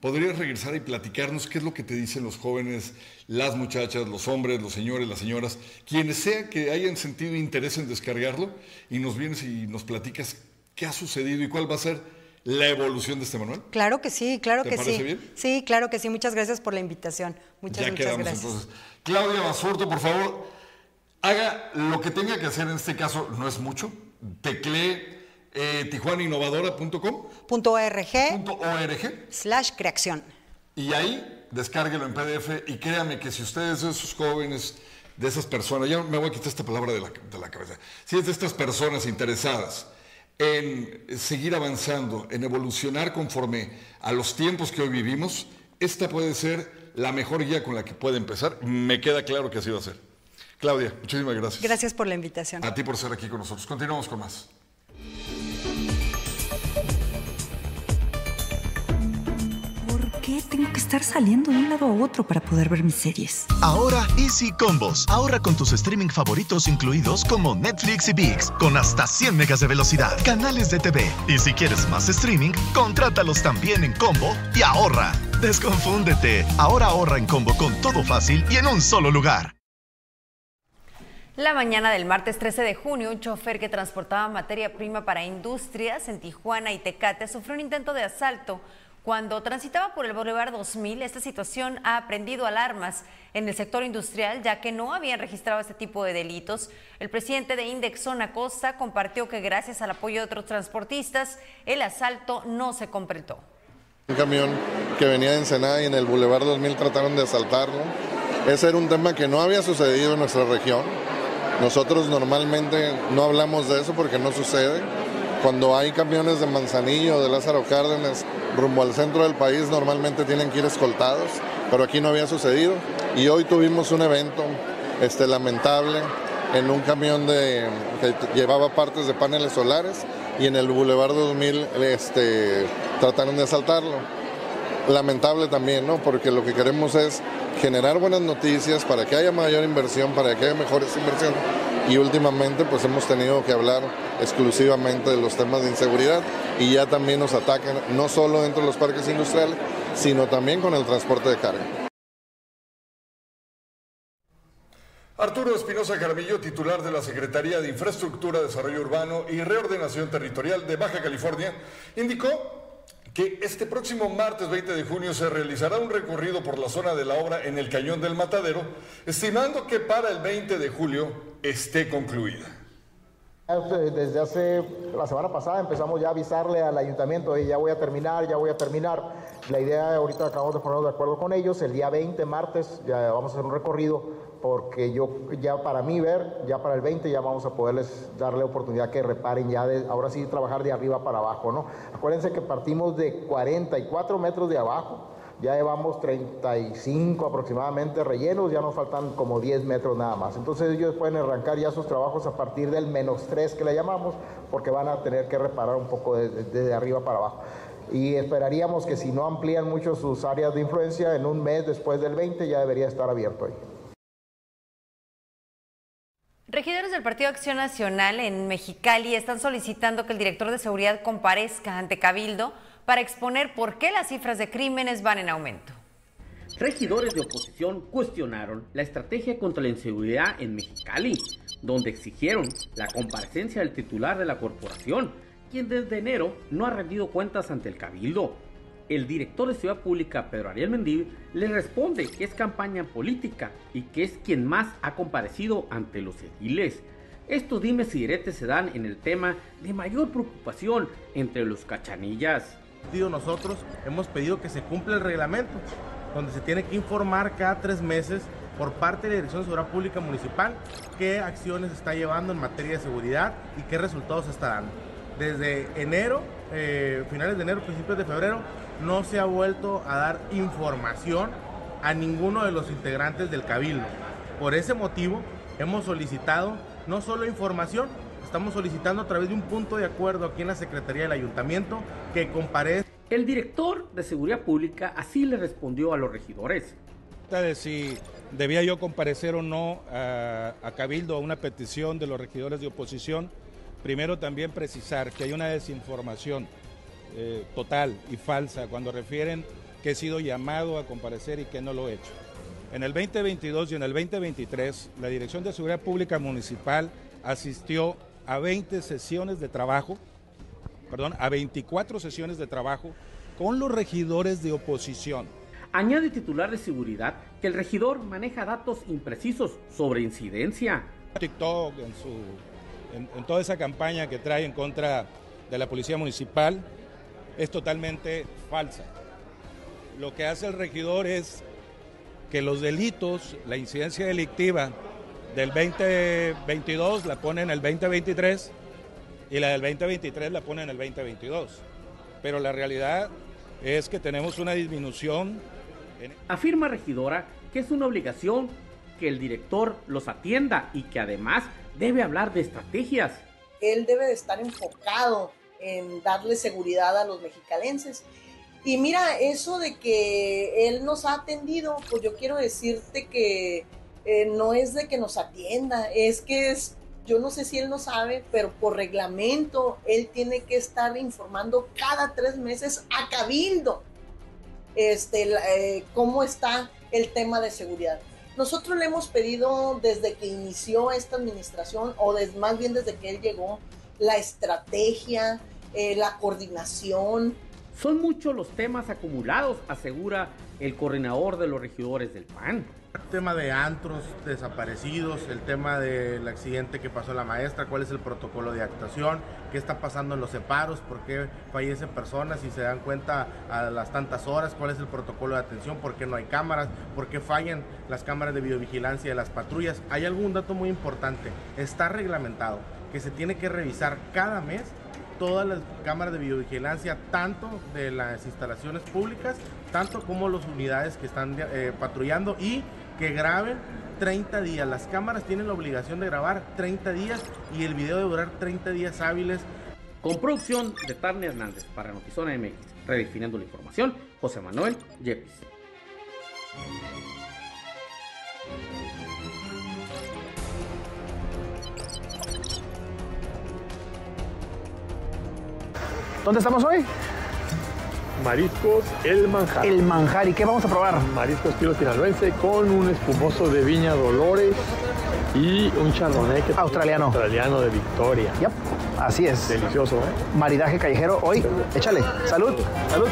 ¿Podrías regresar y platicarnos qué es lo que te dicen los jóvenes, las muchachas, los hombres, los señores, las señoras, quienes sea que hayan sentido interés en descargarlo y nos vienes y nos platicas qué ha sucedido y cuál va a ser la evolución de este manual? Claro que sí, claro ¿Te que parece sí. bien? Sí, claro que sí. Muchas gracias por la invitación. Muchas, ya muchas quedamos gracias. entonces. Claudia Basurto, por favor, haga lo que tenga que hacer en este caso, no es mucho. Teclee eh, tijuanainnovadora.com .org slash creación. y ahí descárguelo en PDF y créame que si ustedes de esos jóvenes, de esas personas, ya me voy a quitar esta palabra de la, de la cabeza, si es de estas personas interesadas en seguir avanzando, en evolucionar conforme a los tiempos que hoy vivimos, esta puede ser la mejor guía con la que puede empezar. Me queda claro que así va a ser. Claudia, muchísimas gracias. Gracias por la invitación. A ti por estar aquí con nosotros. Continuamos con más. ¿Por qué tengo que estar saliendo de un lado a otro para poder ver mis series? Ahora Easy Combos. Ahorra con tus streaming favoritos incluidos como Netflix y VIX con hasta 100 megas de velocidad, canales de TV. Y si quieres más streaming, contrátalos también en combo y ahorra. Desconfúndete. Ahora ahorra en combo con todo fácil y en un solo lugar. La mañana del martes 13 de junio, un chofer que transportaba materia prima para industrias en Tijuana y Tecate sufrió un intento de asalto. Cuando transitaba por el Boulevard 2000, esta situación ha prendido alarmas en el sector industrial, ya que no habían registrado este tipo de delitos. El presidente de Indexon Acosta compartió que gracias al apoyo de otros transportistas, el asalto no se completó. Un camión que venía de Ensenada y en el Boulevard 2000 trataron de asaltarlo. Ese era un tema que no había sucedido en nuestra región. Nosotros normalmente no hablamos de eso porque no sucede. Cuando hay camiones de Manzanillo, de Lázaro Cárdenas, rumbo al centro del país, normalmente tienen que ir escoltados, pero aquí no había sucedido. Y hoy tuvimos un evento este, lamentable en un camión de, que llevaba partes de paneles solares y en el Boulevard 2000 este, trataron de asaltarlo. Lamentable también, ¿no? Porque lo que queremos es generar buenas noticias para que haya mayor inversión, para que haya mejores inversiones. Y últimamente pues hemos tenido que hablar exclusivamente de los temas de inseguridad y ya también nos atacan no solo dentro de los parques industriales, sino también con el transporte de carga. Arturo Espinosa Jaramillo, titular de la Secretaría de Infraestructura, Desarrollo Urbano y Reordenación Territorial de Baja California, indicó que este próximo martes 20 de junio se realizará un recorrido por la zona de la obra en el Cañón del Matadero, estimando que para el 20 de julio esté concluida. Desde hace la semana pasada empezamos ya a avisarle al ayuntamiento, "Oye, ya voy a terminar, ya voy a terminar. La idea, ahorita acabamos de ponernos de acuerdo con ellos, el día 20, martes, ya vamos a hacer un recorrido porque yo ya para mí ver, ya para el 20 ya vamos a poderles darle oportunidad que reparen ya, de, ahora sí trabajar de arriba para abajo, ¿no? Acuérdense que partimos de 44 metros de abajo, ya llevamos 35 aproximadamente rellenos, ya nos faltan como 10 metros nada más. Entonces ellos pueden arrancar ya sus trabajos a partir del menos 3 que le llamamos, porque van a tener que reparar un poco desde de, de arriba para abajo. Y esperaríamos que si no amplían mucho sus áreas de influencia, en un mes después del 20 ya debería estar abierto ahí. Regidores del Partido Acción Nacional en Mexicali están solicitando que el director de seguridad comparezca ante Cabildo para exponer por qué las cifras de crímenes van en aumento. Regidores de oposición cuestionaron la estrategia contra la inseguridad en Mexicali, donde exigieron la comparecencia del titular de la corporación, quien desde enero no ha rendido cuentas ante el Cabildo. El director de Ciudad Pública, Pedro Ariel Mendívil, le responde que es campaña política y que es quien más ha comparecido ante los ediles. Estos dimes y diretes se dan en el tema de mayor preocupación entre los cachanillas. Nosotros hemos pedido que se cumpla el reglamento, donde se tiene que informar cada tres meses por parte de la Dirección de Seguridad Pública Municipal qué acciones está llevando en materia de seguridad y qué resultados está dando. Desde enero, eh, finales de enero, principios de febrero, no se ha vuelto a dar información a ninguno de los integrantes del cabildo. Por ese motivo hemos solicitado no solo información, estamos solicitando a través de un punto de acuerdo aquí en la Secretaría del Ayuntamiento que comparezca. El director de Seguridad Pública así le respondió a los regidores. De si debía yo comparecer o no a, a Cabildo a una petición de los regidores de oposición, primero también precisar que hay una desinformación eh, total y falsa cuando refieren que he sido llamado a comparecer y que no lo he hecho. En el 2022 y en el 2023, la Dirección de Seguridad Pública Municipal asistió a 20 sesiones de trabajo, perdón, a 24 sesiones de trabajo con los regidores de oposición. Añade titular de seguridad que el regidor maneja datos imprecisos sobre incidencia. TikTok, en, su, en, en toda esa campaña que trae en contra de la Policía Municipal, es totalmente falsa. Lo que hace el regidor es que los delitos, la incidencia delictiva del 2022 la pone en el 2023 y la del 2023 la pone en el 2022. Pero la realidad es que tenemos una disminución. En... Afirma regidora que es una obligación que el director los atienda y que además debe hablar de estrategias. Él debe de estar enfocado en darle seguridad a los mexicalenses. Y mira, eso de que él nos ha atendido, pues yo quiero decirte que eh, no es de que nos atienda, es que es, yo no sé si él no sabe, pero por reglamento él tiene que estar informando cada tres meses a Cabildo este, eh, cómo está el tema de seguridad. Nosotros le hemos pedido desde que inició esta administración, o más bien desde que él llegó, la estrategia, eh, la coordinación. Son muchos los temas acumulados, asegura el coordinador de los regidores del PAN. El tema de antros desaparecidos, el tema del accidente que pasó la maestra, cuál es el protocolo de actuación, qué está pasando en los separos, por qué fallecen personas y se dan cuenta a las tantas horas, cuál es el protocolo de atención, por qué no hay cámaras, por qué fallan las cámaras de videovigilancia de las patrullas. Hay algún dato muy importante, está reglamentado que se tiene que revisar cada mes todas las cámaras de videovigilancia, tanto de las instalaciones públicas, tanto como las unidades que están eh, patrullando y que graben 30 días. Las cámaras tienen la obligación de grabar 30 días y el video de durar 30 días hábiles. Con producción de Tarne Hernández para Notizona MX, redefiniendo la información, José Manuel Yepis. ¿Dónde estamos hoy? Mariscos El Manjar. El Manjar. ¿Y qué vamos a probar? Mariscos estilo sinaloense con un espumoso de Viña Dolores y un chardonnay australiano. Australiano de Victoria. Yep. Así es. Delicioso, ¿eh? Maridaje callejero hoy. Échale. Salud. Salud.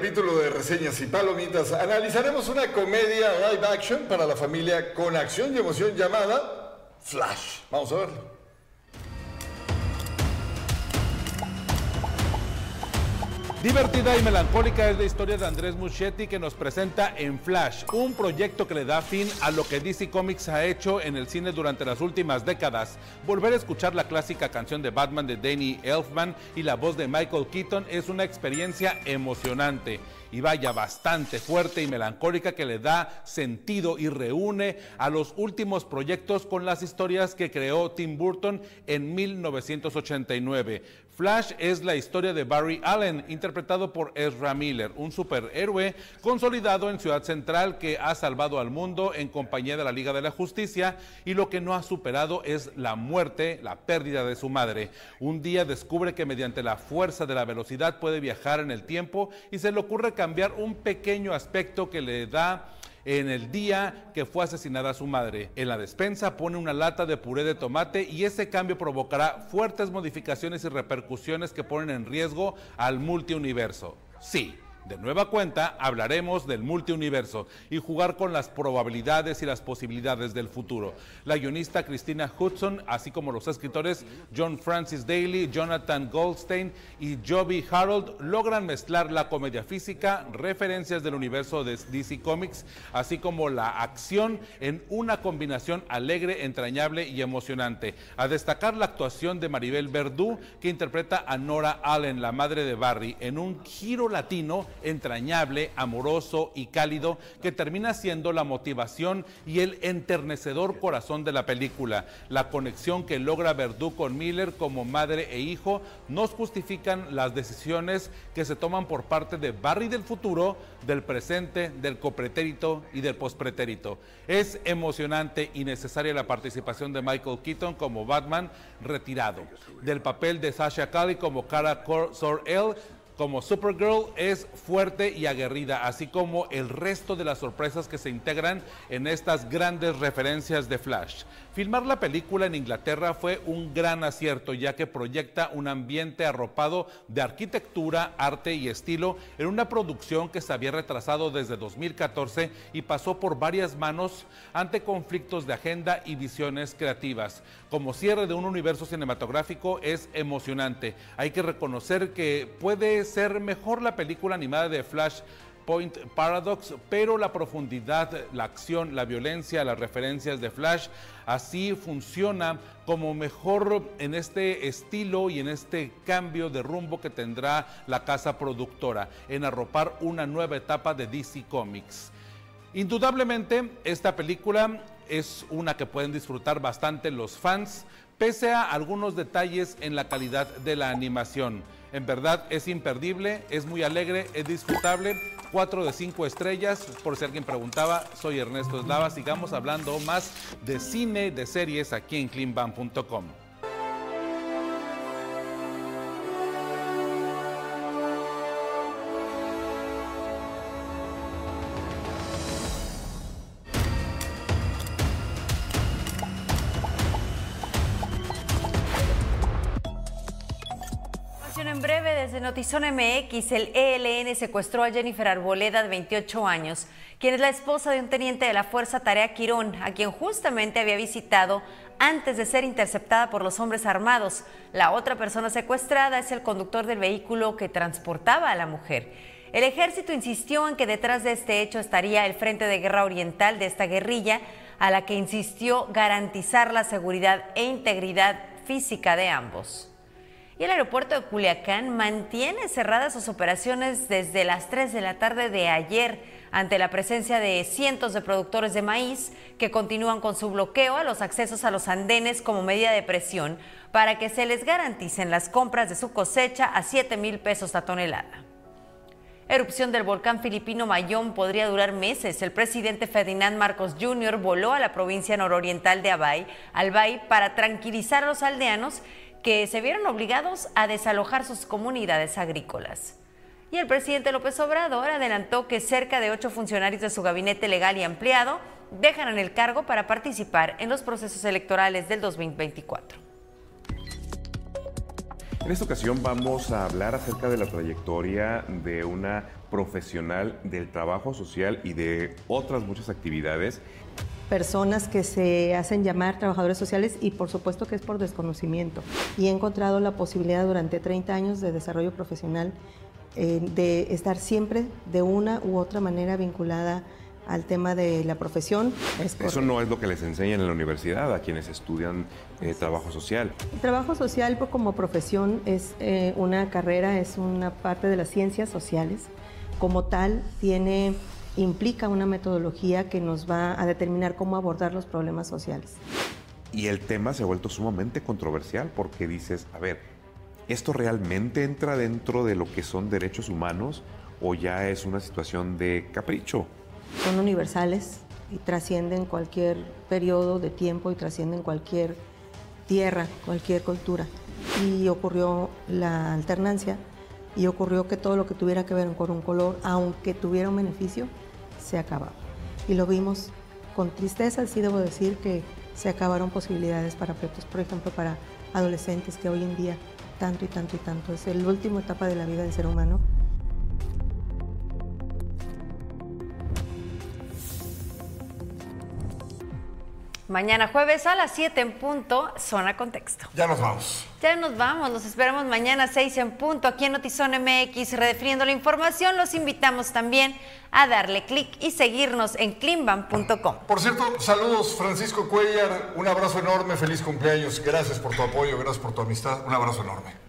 Capítulo de Reseñas y Palomitas analizaremos una comedia live action para la familia con acción y emoción llamada Flash. Vamos a verlo. Divertida y melancólica es la historia de Andrés Muschietti que nos presenta en Flash, un proyecto que le da fin a lo que DC Comics ha hecho en el cine durante las últimas décadas. Volver a escuchar la clásica canción de Batman de Danny Elfman y la voz de Michael Keaton es una experiencia emocionante y vaya bastante fuerte y melancólica que le da sentido y reúne a los últimos proyectos con las historias que creó Tim Burton en 1989. Flash es la historia de Barry Allen, interpretado por Ezra Miller, un superhéroe consolidado en Ciudad Central que ha salvado al mundo en compañía de la Liga de la Justicia y lo que no ha superado es la muerte, la pérdida de su madre. Un día descubre que mediante la fuerza de la velocidad puede viajar en el tiempo y se le ocurre cambiar un pequeño aspecto que le da en el día que fue asesinada su madre. En la despensa pone una lata de puré de tomate y ese cambio provocará fuertes modificaciones y repercusiones que ponen en riesgo al multiuniverso. Sí. De nueva cuenta hablaremos del multiuniverso y jugar con las probabilidades y las posibilidades del futuro. La guionista Christina Hudson, así como los escritores John Francis Daly, Jonathan Goldstein y Joby Harold logran mezclar la comedia física, referencias del universo de DC Comics, así como la acción en una combinación alegre, entrañable y emocionante. A destacar la actuación de Maribel Verdú, que interpreta a Nora Allen, la madre de Barry, en un giro latino entrañable, amoroso y cálido que termina siendo la motivación y el enternecedor corazón de la película. La conexión que logra Verdú con Miller como madre e hijo nos justifican las decisiones que se toman por parte de Barry del futuro, del presente, del copretérito y del pospretérito. Es emocionante y necesaria la participación de Michael Keaton como Batman retirado, del papel de Sasha Cali como Kara Sor-El como Supergirl es fuerte y aguerrida, así como el resto de las sorpresas que se integran en estas grandes referencias de Flash. Filmar la película en Inglaterra fue un gran acierto, ya que proyecta un ambiente arropado de arquitectura, arte y estilo en una producción que se había retrasado desde 2014 y pasó por varias manos ante conflictos de agenda y visiones creativas. Como cierre de un universo cinematográfico es emocionante. Hay que reconocer que puede ser mejor la película animada de Flash Paradox, pero la profundidad, la acción, la violencia, las referencias de Flash, así funciona como mejor en este estilo y en este cambio de rumbo que tendrá la casa productora, en arropar una nueva etapa de DC Comics. Indudablemente, esta película es una que pueden disfrutar bastante los fans, pese a algunos detalles en la calidad de la animación. En verdad es imperdible, es muy alegre, es disfrutable. 4 de 5 estrellas, por si alguien preguntaba, soy Ernesto Eslava. Sigamos hablando más de cine, de series aquí en cleanban.com. Notizón MX, el ELN secuestró a Jennifer Arboleda, de 28 años, quien es la esposa de un teniente de la Fuerza Tarea Quirón, a quien justamente había visitado antes de ser interceptada por los hombres armados. La otra persona secuestrada es el conductor del vehículo que transportaba a la mujer. El ejército insistió en que detrás de este hecho estaría el Frente de Guerra Oriental de esta guerrilla, a la que insistió garantizar la seguridad e integridad física de ambos. Y el aeropuerto de Culiacán mantiene cerradas sus operaciones desde las 3 de la tarde de ayer ante la presencia de cientos de productores de maíz que continúan con su bloqueo a los accesos a los andenes como medida de presión para que se les garanticen las compras de su cosecha a 7 mil pesos la tonelada. Erupción del volcán filipino Mayón podría durar meses. El presidente Ferdinand Marcos Jr. voló a la provincia nororiental de Abay, Albay, para tranquilizar a los aldeanos que se vieron obligados a desalojar sus comunidades agrícolas. Y el presidente López Obrador adelantó que cerca de ocho funcionarios de su gabinete legal y ampliado dejarán el cargo para participar en los procesos electorales del 2024. En esta ocasión vamos a hablar acerca de la trayectoria de una profesional del trabajo social y de otras muchas actividades personas que se hacen llamar trabajadores sociales y por supuesto que es por desconocimiento. Y he encontrado la posibilidad durante 30 años de desarrollo profesional eh, de estar siempre de una u otra manera vinculada al tema de la profesión. Eso no es lo que les enseñan en la universidad a quienes estudian eh, trabajo social. El trabajo social pues, como profesión es eh, una carrera, es una parte de las ciencias sociales. Como tal, tiene implica una metodología que nos va a determinar cómo abordar los problemas sociales. Y el tema se ha vuelto sumamente controversial porque dices, a ver, ¿esto realmente entra dentro de lo que son derechos humanos o ya es una situación de capricho? Son universales y trascienden cualquier periodo de tiempo y trascienden cualquier tierra, cualquier cultura. Y ocurrió la alternancia y ocurrió que todo lo que tuviera que ver con un color, aunque tuviera un beneficio, se acababa. Y lo vimos con tristeza, sí debo decir que se acabaron posibilidades para pretos, por ejemplo, para adolescentes que hoy en día tanto y tanto y tanto es la última etapa de la vida del ser humano. Mañana jueves a las 7 en punto, Zona Contexto. Ya nos vamos. Ya nos vamos, los esperamos mañana a 6 en punto aquí en Notizón MX, redefiniendo la información. Los invitamos también a darle clic y seguirnos en climban.com. Por cierto, saludos Francisco Cuellar, un abrazo enorme, feliz cumpleaños, gracias por tu apoyo, gracias por tu amistad, un abrazo enorme.